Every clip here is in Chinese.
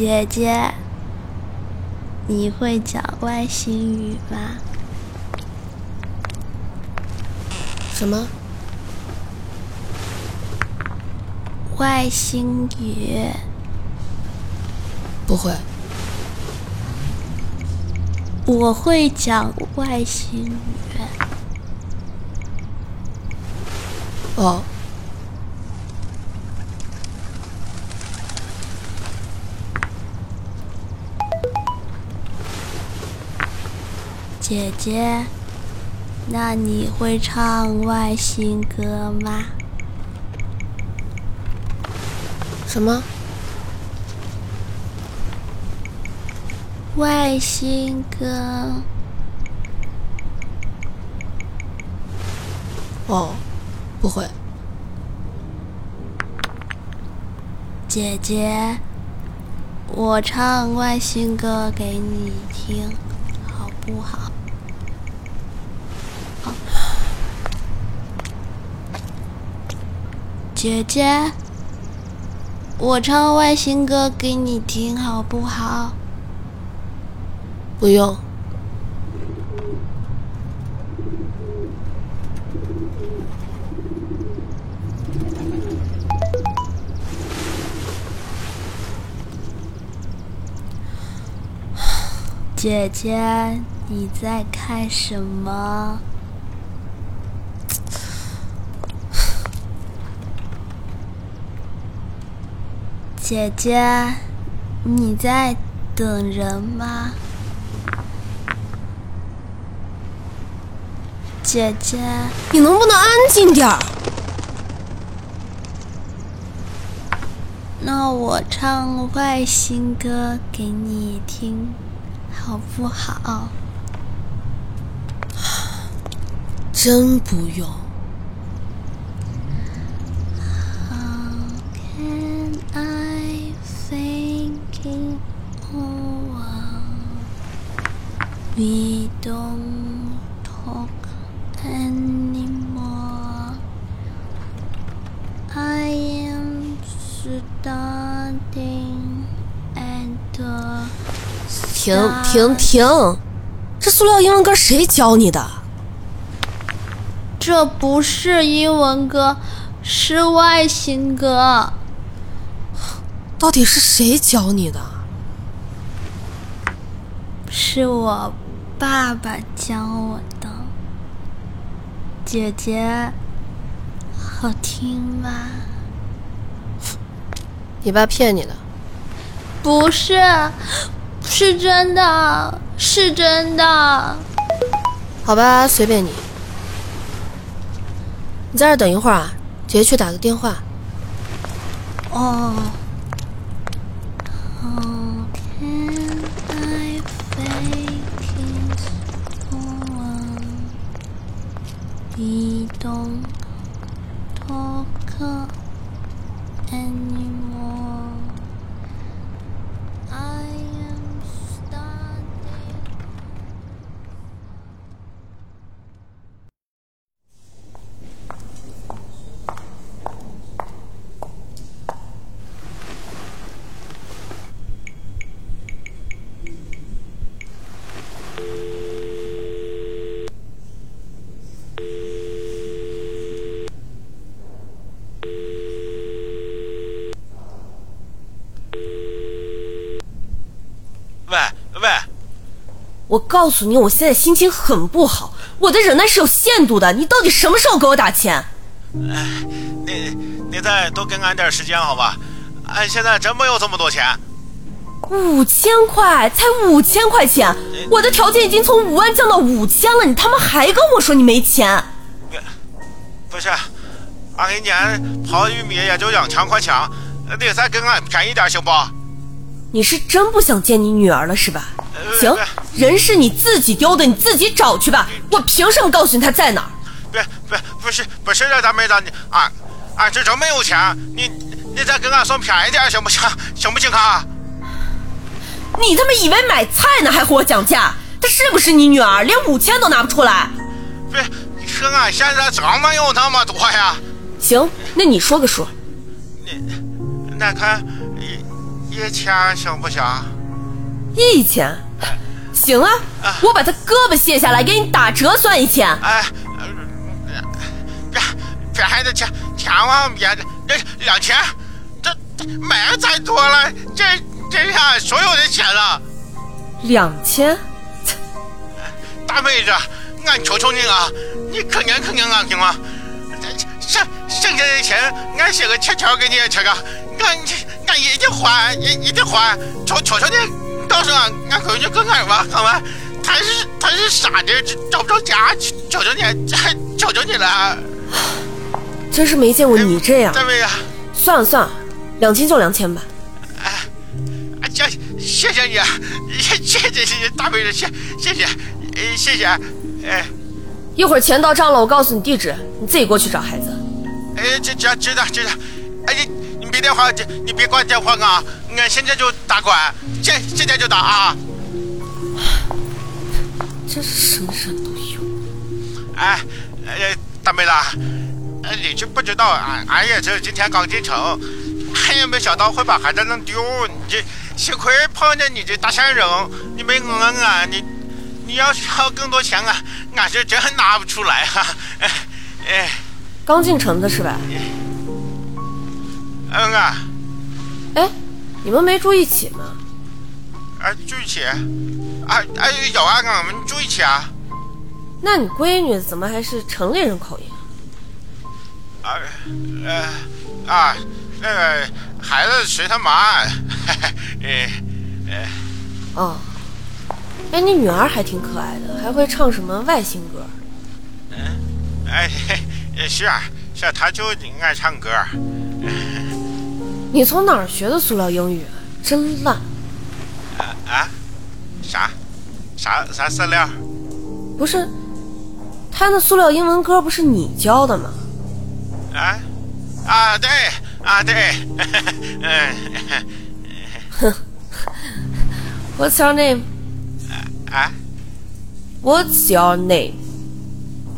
姐姐，你会讲外星语吗？什么？外星语？不会。我会讲外星语。哦。姐姐，那你会唱外星歌吗？什么？外星歌？哦，不会。姐姐，我唱外星歌给你听，好不好？姐姐，我唱外星歌给你听，好不好？不用。姐姐，你在看什么？姐姐，你在等人吗？姐姐，你能不能安静点儿？那我唱外星歌给你听，好不好？真不用。We don't talk anymore. I am starting and 停停停！这塑料英文歌谁教你的？这不是英文歌，是外星歌。到底是谁教你的？是我。爸爸教我的，姐姐，好听吗？你爸骗你的？不是，是真的，是真的。好吧，随便你。你在这等一会儿啊，姐姐去打个电话。哦。移动托克。我告诉你，我现在心情很不好，我的忍耐是有限度的。你到底什么时候给我打钱？哎，你你再多给俺点时间好吧？俺现在真没有这么多钱。五千块，才五千块钱，我的条件已经从五万降到五千了，你他妈还跟我说你没钱？不是，俺一年刨玉米也就两千块钱，你再给俺便宜点行不？你是真不想见你女儿了是吧？行，人是你自己丢的，你自己找去吧。我凭什么告诉你他在哪儿？别别，不是不是的，大妹子，你俺俺这真没有钱，你你再给俺算便宜点行不行？行不行啊？你他妈以为买菜呢还和我讲价？她是不是你女儿？连五千都拿不出来？别，可俺现在怎么有那么多呀。行，那你说个数。那，那看。一一千行不行？一千，行啊，我把他胳膊卸下来给你打折算一千。哎，别别还得千千万别这两千，这没再多了，这这下所有的钱了。两千，大妹子，俺求求你了，你可怜可怜俺行吗？剩剩下的钱，俺写个欠条给你吃个，俺俺一定还，一一定还，求求求你，告诉俺俺闺女跟俺吧，好吗？他是他是傻的，找不着家，求求你，求求你了。真是没见过你这样。大妹子，算了算了，两千就两千吧。哎，这 谢谢你，谢谢谢谢大妹子，谢谢谢，哎谢谢，哎。一会儿钱到账了，我告诉你地址，你自己过去找孩子。哎，这这知道知道。哎，别电话，你别挂电话啊！俺现在就打过来，现现在就打啊！真是什么人都有。哎，哎，大妹子，哎，你就不知道俺俺也是今天刚进城，俺也没想到会把孩子弄丢。你这幸亏碰见你这大善人，你没讹俺，你。你要需要更多钱啊，俺是真拿不出来哈。哎，刚进城的是吧？嗯啊。哎，你们没住一起吗？啊，住一起。啊啊，有啊，我们住一起啊。那你闺女怎么还是城里人口音？啊，呃，啊，那个孩子随他妈。哎，哎。哦。哎，你女儿还挺可爱的，还会唱什么外星歌？嗯，哎，是啊，是啊，她就爱唱歌。你从哪儿学的塑料英语？真烂！啊啊？啥？啥啥塑料？不是，他那塑料英文歌不是你教的吗？啊啊对啊对，嗯，哼，What's your name？啊，What's your name？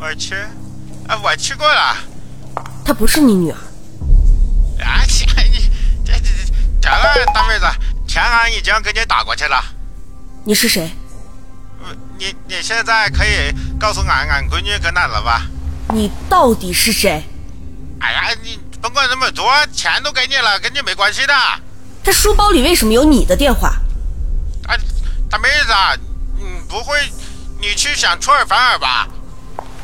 我去，啊，我去过了。她不是你女儿。啊，这个大妹子，钱俺已经给你打过去了。你是谁？你你现在可以告诉俺俺闺女搁哪了吧？你到底是谁？哎呀，你甭管那么多，钱都给你了，跟你没关系的。他书包里为什么有你的电话？哎，大妹子。你不会，你去想出尔反尔吧？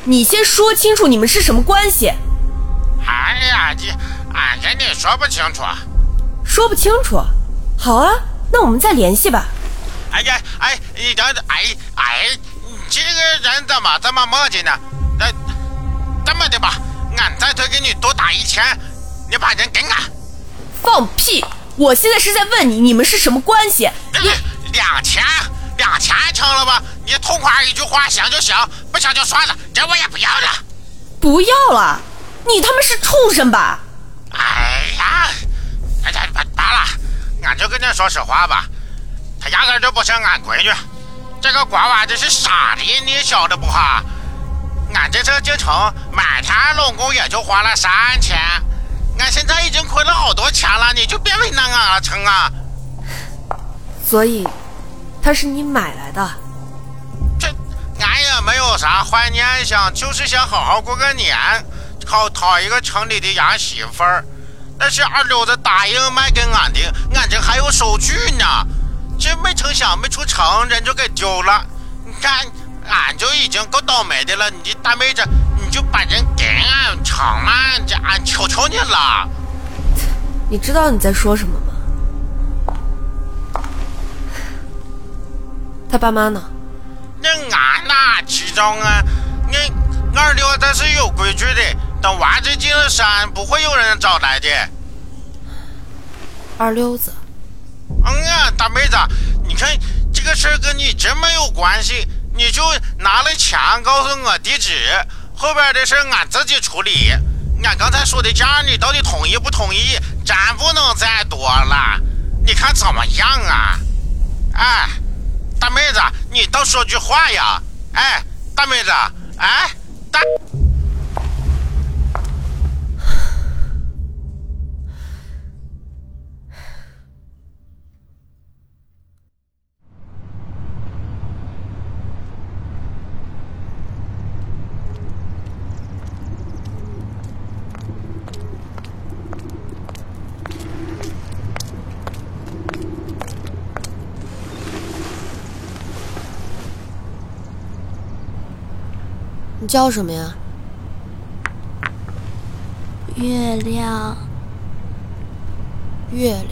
你先说清楚你们是什么关系。哎呀，你俺跟你说不清楚。说不清楚？好啊，那我们再联系吧。哎呀，哎，你等等，哎哎，这个人怎么这么磨叽呢？那这么的吧，俺再多给你多打一千，你把人给俺。放屁！我现在是在问你，你们是什么关系？你两千。两千成了吧？你痛快一句话，行就行，不行就算了，这我也不要了。不要了？你他妈是畜生吧？哎呀，哎呀，罢罢了，俺就跟你说实话吧，他压根就不是俺闺女，这个瓜娃子是傻的，你晓得不哈？俺这次进城买她拢共也就花了三千，俺现在已经亏了好多钱了，你就别为难俺了，成啊？所以。他是你买来的，这俺也没有啥坏念想，就是想好好过个年，好讨一个城里的洋媳妇儿。那是二流子答应卖给俺的，俺这还有收据呢。这没成想没出城，人就给丢了。你看，俺就已经够倒霉的了。你大妹子，你就把人给俺成吗？这俺求求你了。你知道你在说什么吗？他爸妈呢？那俺哪知道啊？那二六他是有规矩的，等娃子进了山，不会有人找来的。二溜子。嗯呀，大妹子，你看这个事儿跟你真没有关系，你就拿了钱告诉我地址，后边的事俺自己处理。俺刚才说的价，你到底同意不同意？咱不能再多了，你看怎么样啊？哎。大妹子，你倒说句话呀！哎，大妹子，哎，大。你叫什么呀？月亮，月亮。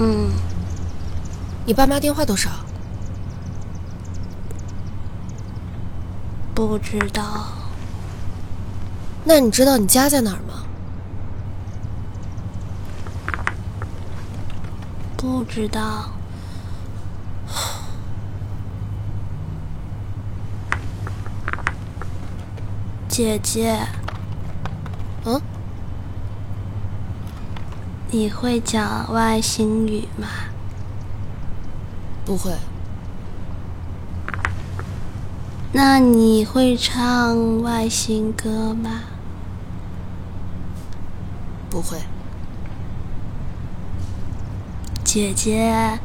嗯，你爸妈电话多少？不知道。那你知道你家在哪儿吗？不知道。姐姐，嗯，你会讲外星语吗？不会。那你会唱外星歌吗？不会。姐姐，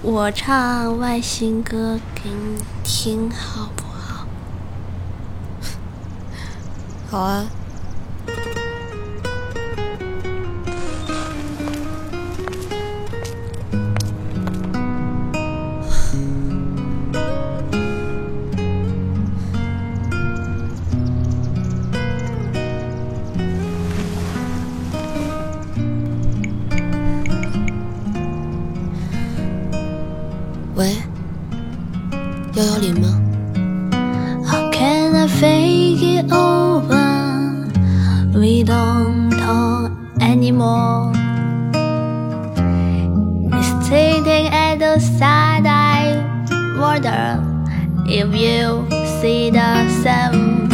我唱外星歌给你听，好不好？啊。喂，幺幺零吗？Don't talk anymore. Sitting at the side, I wonder if you see the same.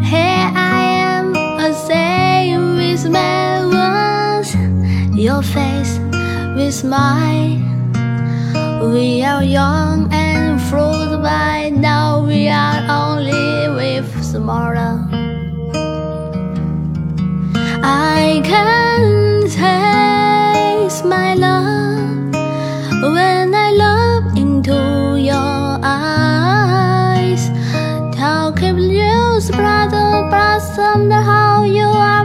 Here I am, a same with my words, your face with mine. We are young and fruit by now we are only with smaller. I can taste my love when I look into your eyes. How can you brother blossom how you are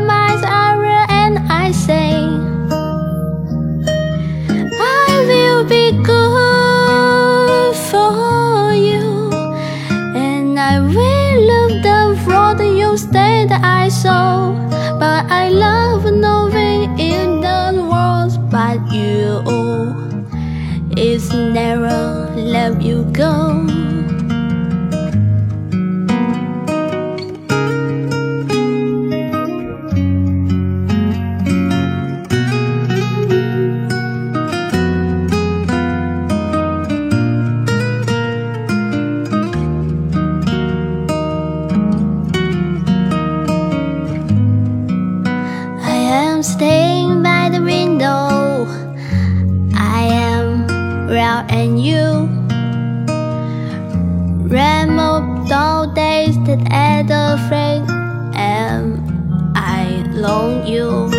Don't you.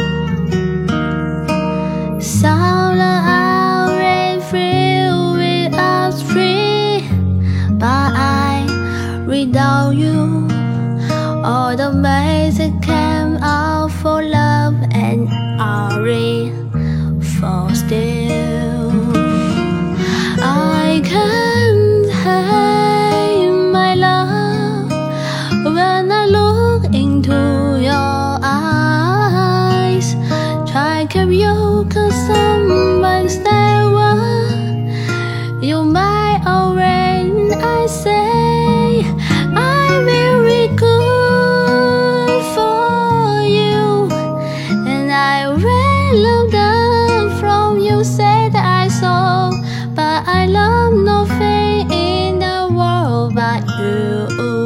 about you.